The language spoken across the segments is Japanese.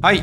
はい。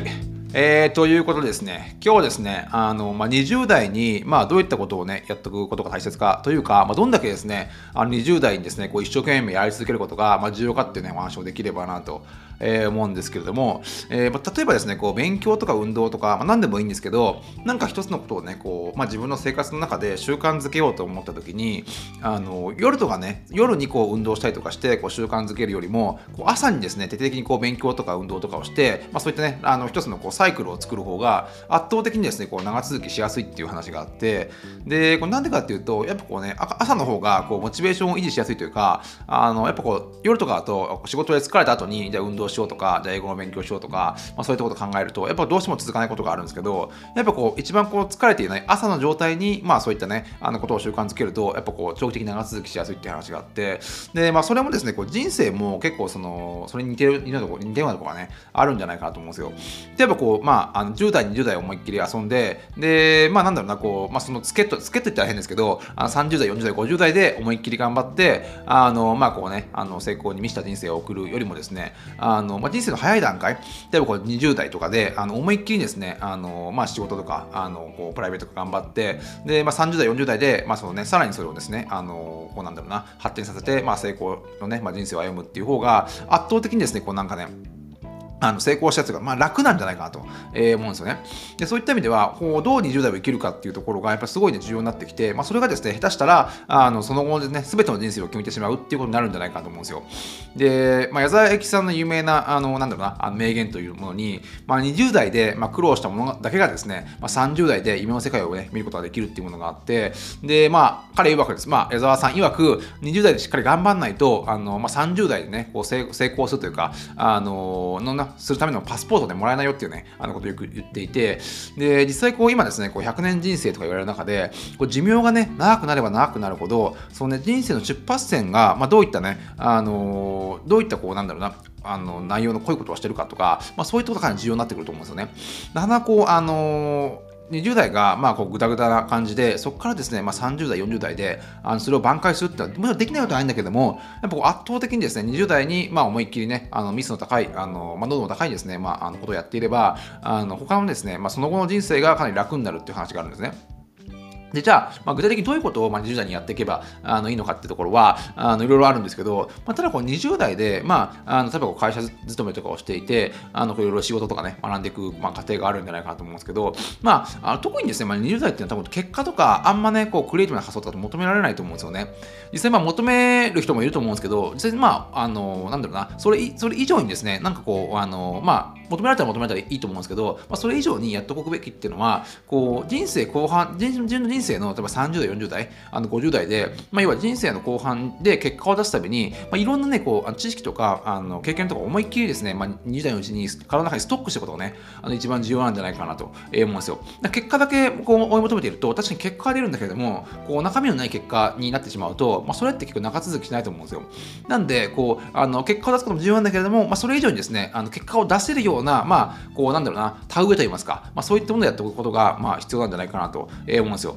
えー、ということでですね、今日はですね、あの、まあ、20代に、まあ、どういったことをね、やっておくことが大切かというか、まあ、どんだけですね、あの20代にですね、こう一生懸命やり続けることが、まあ、重要かっていうね、お話をできればなとえー、思うんですけれども、えーまあ例えばですねこう勉強とか運動とか、まあ、何でもいいんですけどなんか一つのことをねこう、まあ、自分の生活の中で習慣づけようと思った時にあの夜とかね夜にこう運動したりとかしてこう習慣づけるよりもこう朝にですね徹底的にこう勉強とか運動とかをして、まあ、そういったねあの一つのこうサイクルを作る方が圧倒的にですねこう長続きしやすいっていう話があってでこれなんでかっていうとやっぱこうね朝の方がこうモチベーションを維持しやすいというかあのやっぱこう夜とかだと仕事で疲れた後にじゃあ運動しようとか、じゃあ英語の勉強しようとか、まあ、そういったことを考えると、やっぱどうしても続かないことがあるんですけど、やっぱこう、一番こう疲れていない朝の状態に、まあそういったね、あのことを習慣づけると、やっぱこう、長期的に長続きしやすいっていう話があって、で、まあそれもですね、こう人生も結構その、それに似てる、似てるとこ似てるようなところがね、あるんじゃないかなと思うんですよ。例えばこう、まあ、あの10代、20代思いっきり遊んで、で、まあなんだろうな、こう、まあその助っ人、助っ人って言ったら変ですけど、あの30代、40代、50代で思いっきり頑張って、あの、まあこうね、あの成功に満ちた人生を送るよりもですね、あの、まあ、人生の早い段階、例えばこう20代とかであの思いっきりですねあの、まあ、仕事とかあのこうプライベートとか頑張ってで、まあ、30代40代で、まあそのね、さらにそれをですねあのこうなんだろうな発展させて、まあ、成功のね、まあ、人生を歩むっていう方が圧倒的にですねこうなんかねあの成功したやつが、まあ、楽なんじゃないかなと、えー、思うんですよね。でそういった意味ではこうどう20代を生きるかっていうところがやっぱすごい、ね、重要になってきて、まあ、それがですね下手したらあのその後でね全ての人生を決めてしまうっていうことになるんじゃないかと思うんですよ。で、まあ、矢沢永吉さんの有名なあのなんだろうなあの名言というものに、まあ、20代で、まあ、苦労したものだけがですね、まあ、30代で夢の世界を、ね、見ることができるっていうものがあってで、まあ、彼曰くです、まあ、矢沢さん曰く20代でしっかり頑張らないとあの、まあ、30代でねこう成功するというかあののなするためのパスポートでもらえないよっていうね、あのことをよく言っていて、で、実際こう今ですね、こう100年人生とか言われる中で、こう寿命がね、長くなれば長くなるほど、そのね、人生の出発点が、まあ、どういったね、あのー、どういったこう、なんだろうな、あの内容の濃いことをしてるかとか、まあ、そういったことがかなり重要になってくると思うんですよね。なかなかこう、あのー20代がまあこうグダグダな感じでそこからですね、まあ、30代40代であのそれを挽回するってのはもちろんできないことはないんだけどもやっぱこう圧倒的にですね20代にまあ思いっきりねあのミスの高いあの、まあ、濃度の高いですね、まあ、あのことをやっていればあの他のですね、まあ、その後の人生がかなり楽になるっていう話があるんですね。でじゃあ、まあ、具体的にどういうことを、まあ、20代にやっていけばあのいいのかっていうところはあのいろいろあるんですけど、まあ、ただこう20代で、まあ、あの例えばこう会社勤めとかをしていてあのいろいろ仕事とかね学んでいく、まあ、過程があるんじゃないかなと思うんですけど、まあ、あ特にですね、まあ、20代っていうのは多分結果とかあんまねこうクリエイティブな発想とか求められないと思うんですよね。実際まあ求める人もいると思うんですけど実際まああのなんだろうなそれそれ以上にですねなんかこうあのまあ求められたら求められたらいいと思うんですけど、まあ、それ以上にやっておくべきっていうのはこう人生後半自分の人生の例えば30代40代あの50代で、まあ、要は人生の後半で結果を出すために、まあ、いろんなねこう知識とかあの経験とか思いっきりですね、まあ、20代のうちに体の中にストックしてことがねあの一番重要なんじゃないかなと思うんですよ。結果だけこう追い求めていると確かに結果が出るんだけれどもこう中身のない結果になってしまうと、まあ、それって結構長続きしないと思うんですよ。なんでこうあの結果を出すことも重要なんだけれども、まあ、それ以上にですねあの結果を出せるようなまあこうなんだろうな田植えといいますか、まあ、そういったものをやっておくことが、まあ、必要なんじゃないかなと思うんですよ。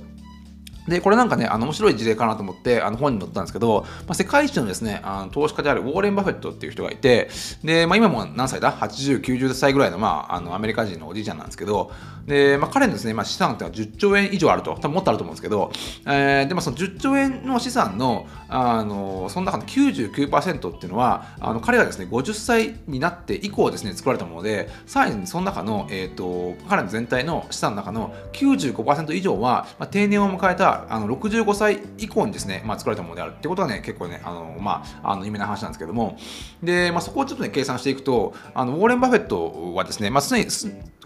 で、これなんかね、あの面白い事例かなと思って、あの本に載ったんですけど、まあ、世界一のですね、あの投資家であるウォーレン・バフェットっていう人がいて、で、まあ、今も何歳だ ?80、90歳ぐらいの,、まあ、あのアメリカ人のおじいちゃんなんですけど、で、まあ、彼のですね、まあ、資産ってのは10兆円以上あると、多分もっとあると思うんですけど、えー、で、まあ、その10兆円の資産の、あの、その中の99%っていうのは、あの彼がですね、50歳になって以降ですね、作られたもので、さらにその中の、えっ、ー、と、彼の全体の資産の中の95%以上は、まあ、定年を迎えたあの65歳以降にですね、まあ、作られたものである。ってことはね、結構ね、あの、まあ、あの、有名な話なんですけども、で、まあ、そこをちょっとね、計算していくと、あの、ウォーレン・バフェットはですね、まあ、すでに、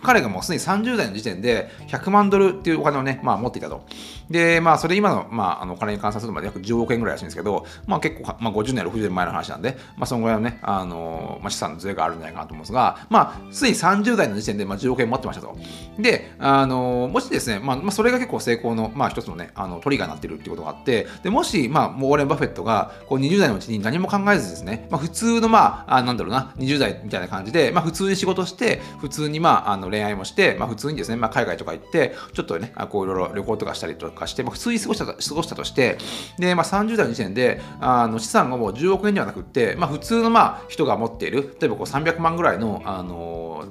彼がもうすでに30代の時点で100万ドルっていうお金をね、まあ、持っていたと。で、まあ、それ今の、まあ、あのお金に換算するとまで約10億円ぐらいらしいんですけど、まあ、結構、まあ、50年、60年前の話なんで、まあ、そのぐらいのね、あのまあ、資産のズレがあるんじゃないかなと思うんですが、まあ、すでに30代の時点で、まあ、10億円持ってましたと。で、あのもしですね、まあ、まあ、それが結構成功の、まあ、一つのね、あのトリガーになってるっていうことがあって、でもし、まあ、ウォーレン・バフェットがこう20代のうちに何も考えずですね、まあ、普通の、まあ、あなんだろうな、20代みたいな感じで、まあ、普通に仕事して、普通に、まあ、あの恋愛もして、まあ、普通にですね、まあ、海外とか行って、ちょっとね、こういろいろ旅行とかしたりとかして、まあ、普通に過ごした過ごしたとして、で、まあ、30代の時点で、あの資産がもう10億円ではなくって、まあ、普通のまあ人が持っている、例えばこう300万ぐらいの、あの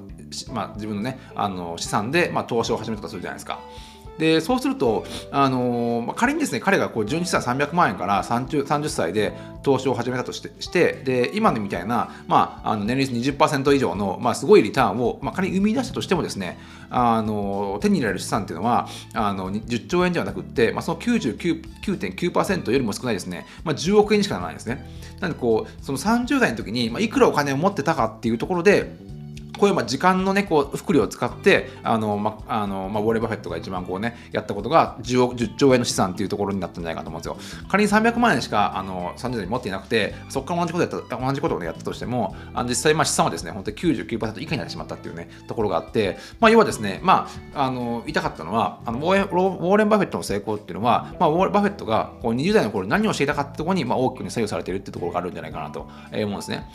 まあ、自分のね、あの資産で、まあ、投資を始めたとするじゃないですか。でそうすると、あのー、仮にですね彼がこう12歳300万円から 30, 30歳で投資を始めたとしてしてで今のみたいな、まあ、あの年率20%以上の、まあ、すごいリターンを、まあ、仮に生み出したとしてもですね、あの、手に入れる資産っていうのはあの10兆円ではなくって、まあ、その99.9%よりも少ないですね、まあ、10億円にしかならないですね。なのでこうその30代の時に、まあ、いくらお金を持ってたかっていうところでこういう時間のね、こう、福利を使って、あの、ま、あの、まあ、ウォーレン・バフェットが一番こうね、やったことが10億、10兆円の資産っていうところになったんじゃないかと思うんですよ。仮に300万円しか、あの、30年に持っていなくて、そこから同じことやった、同じことを、ね、やったとしても、あの実際、まあ、資産はですね、本当に99%以下になってしまったっていうね、ところがあって、まあ、要はですね、まあ、あの、言いたかったのは、あのウォーレン・バフェットの成功っていうのは、まあ、ウォーレン・バフェットがこう20代の頃何をしていたかってところに、まあ、大きく、左右されているってところがあるんじゃないかなと思うんですね。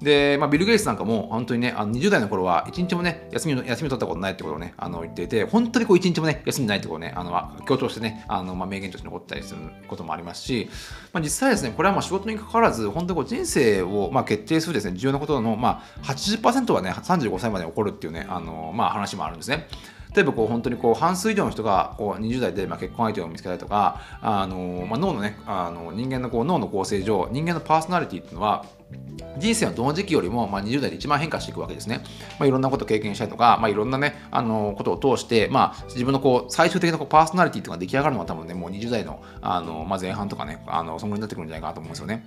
で、まあ、ビル・ゲイツなんかも本当にね、あの20代の頃は一日もね、休みの休み取ったことないってことをね、あの言っていて、本当にこう一日もね、休みないってことをね、あの強調してね、あのまあ、名言として残ったりすることもありますし、まあ、実際ですね、これはまあ仕事に関わらず、本当にこう人生をまあ決定するですね、重要なことのまあ80%はね、35歳まで起こるっていうね、あのまあ、話もあるんですね。例えばこう本当にこう半数以上の人がこう20代でまあ結婚相手を見つけたりとかあの、まあ、脳のねあの人間のこう脳の構成上人間のパーソナリティっていうのは人生のどの時期よりも、まあ、20代で一番変化していくわけですね。まあ、いろんなことを経験したりとか、まあ、いろんなね、あのことを通して、まあ、自分のこう最終的なこうパーソナリティとか出来上がるのは多分ね、もう20代のあの、まあ、前半とかね、あのそのぐらいになってくるんじゃないかなと思うんですよね。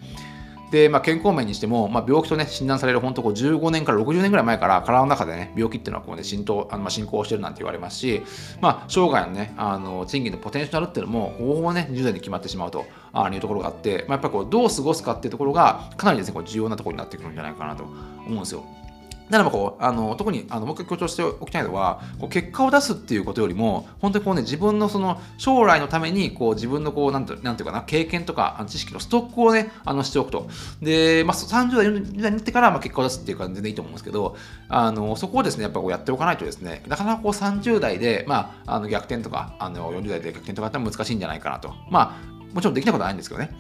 で、まあ、健康面にしても、まあ、病気とね、診断される本当こう15年から60年ぐらい前から体の中でね、病気っていうのはこうね、浸透、あのまあ進行してるなんて言われますし、まあ、生涯のね、あの、賃金のポテンシャルっていうのも、ほぼほぼね、10代で決まってしまうというところがあって、まあ、やっぱりこう、どう過ごすかっていうところが、かなりですね、こう重要なところになってくるんじゃないかなと思うんですよ。ならばこうあの特にあのもう一回強調しておきたいのはこう結果を出すっていうことよりも本当にこう、ね、自分のその将来のためにこう自分のこうなんてなんていうかな経験とか知識のストックをねあのしておくとで、まあ、30代40代になってからまあ結果を出すっていうか全然いいと思うんですけどあのそこをですねやっぱこうやっておかないとですねなかなかこう30代で、まあ、あの逆転とかあの40代で逆転とかって難しいんじゃないかなとまあもちろんできなことはないんですけどね。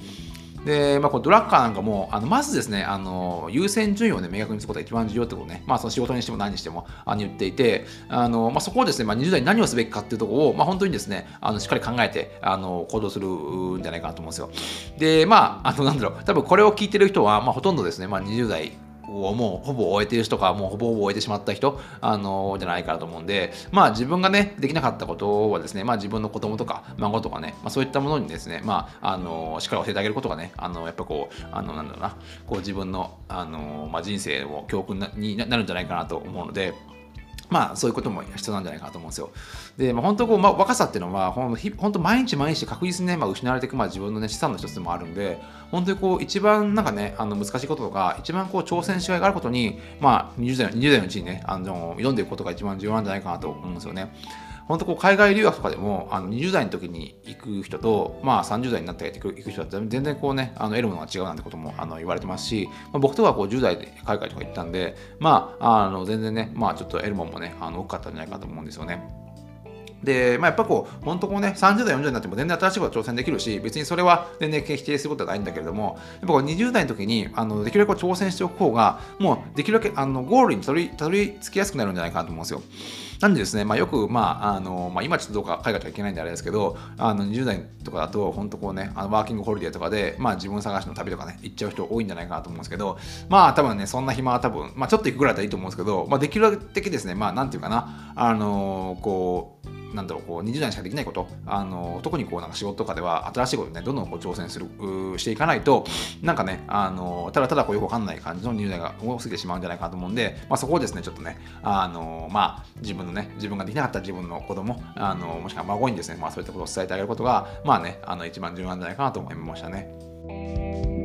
で、まあ、このドラッカーなんかも、あのまずですね、あの優先順位を、ね、明確にすることが一番重要ってことね、まあ、その仕事にしても何にしてもあの言っていて、あのまあ、そこをですね、まあ、20代に何をすべきかっていうところを、まあ、本当にですね、あのしっかり考えてあの行動するんじゃないかなと思うんですよ。で、まあ、あのなんだろう、多分これを聞いてる人は、まあ、ほとんどですね、まあ、20代をもうほぼ終えてる人かもうほぼほぼ終えてしまった人、あのじゃないかなと思うんで、まあ自分がね、できなかったことはですね、まあ自分の子供とか孫とかね、まあそういったものにですね、まあ、あのしっかり教えてあげることがね、あのやっぱこう、あのなんだろうな、こう自分の、あのまあ、人生を教訓になるんじゃないかなと思うので、まあそういうことも必要なんじゃないかなと思うんですよ。で、まあ、本当こう、まあ、若さっていうのは本当毎日毎日確実にね、まあ、失われていく、まあ、自分の、ね、資産の一つでもあるんで本当にこう一番なんかねあの難しいこととか一番こう挑戦しがいがあることに、まあ、20代 ,20 代のうちにねあの挑んでいくことが一番重要なんじゃないかなと思うんですよね。本当こう海外留学とかでもあの20代の時に行く人と、まあ、30代になって行く人は全然こうねあの得るものが違うなんてこともあの言われてますし、まあ、僕とかこう10代で海外とか行ったんで、まあ、あの全然ね、まあ、ちょっと得るものもねあの多かったんじゃないかと思うんですよね。で、まあ、やっぱこう、本当こうね、30代、40代になっても全然新しいこと挑戦できるし、別にそれは全然否定することはないんだけれども、やっぱこう20代の時に、あのできるだけ挑戦しておく方が、もうできるだけあのゴールにたどりたどり着きやすくなるんじゃないかなと思うんですよ。なんでですね、まあ、よく、まああのまあ、今ちょっとどうか海外とはいけないんであれですけど、あの20代とかだと、本当こうね、あのワーキングホリデーとかで、まあ、自分探しの旅とかね、行っちゃう人多いんじゃないかなと思うんですけど、まあ多分ね、そんな暇は多分、まあ、ちょっと行くぐらいだったらいいと思うんですけど、まあ、できるだけですね、まあ、なんていうかな、あのこう、なんだろうこう20代しかできないことあの特にこうなんか仕事とかでは新しいことねどんどんこう挑戦するしていかないとなんかねあのただただこうよくわかんない感じの20代が多すぎてしまうんじゃないかなと思うんで、まあ、そこをですねちょっとねあのまあ自分のね自分ができなかった自分の子供あのもしくは孫にですね、まあ、そういったことを伝えてあげることがまあねあの一番重要なんじゃないかなと思いましたね。